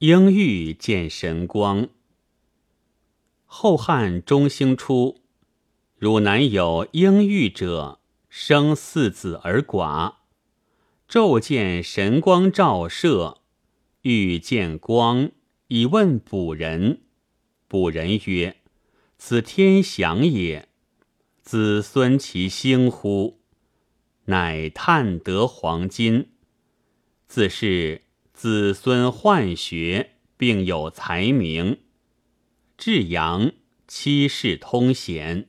应欲见神光。后汉中兴初，汝南有应欲者，生四子而寡。昼见神光照射，欲见光，以问卜人。卜人曰：“此天祥也，子孙其兴乎？”乃探得黄金。自是子孙宦学，并有才名。至阳七世通贤。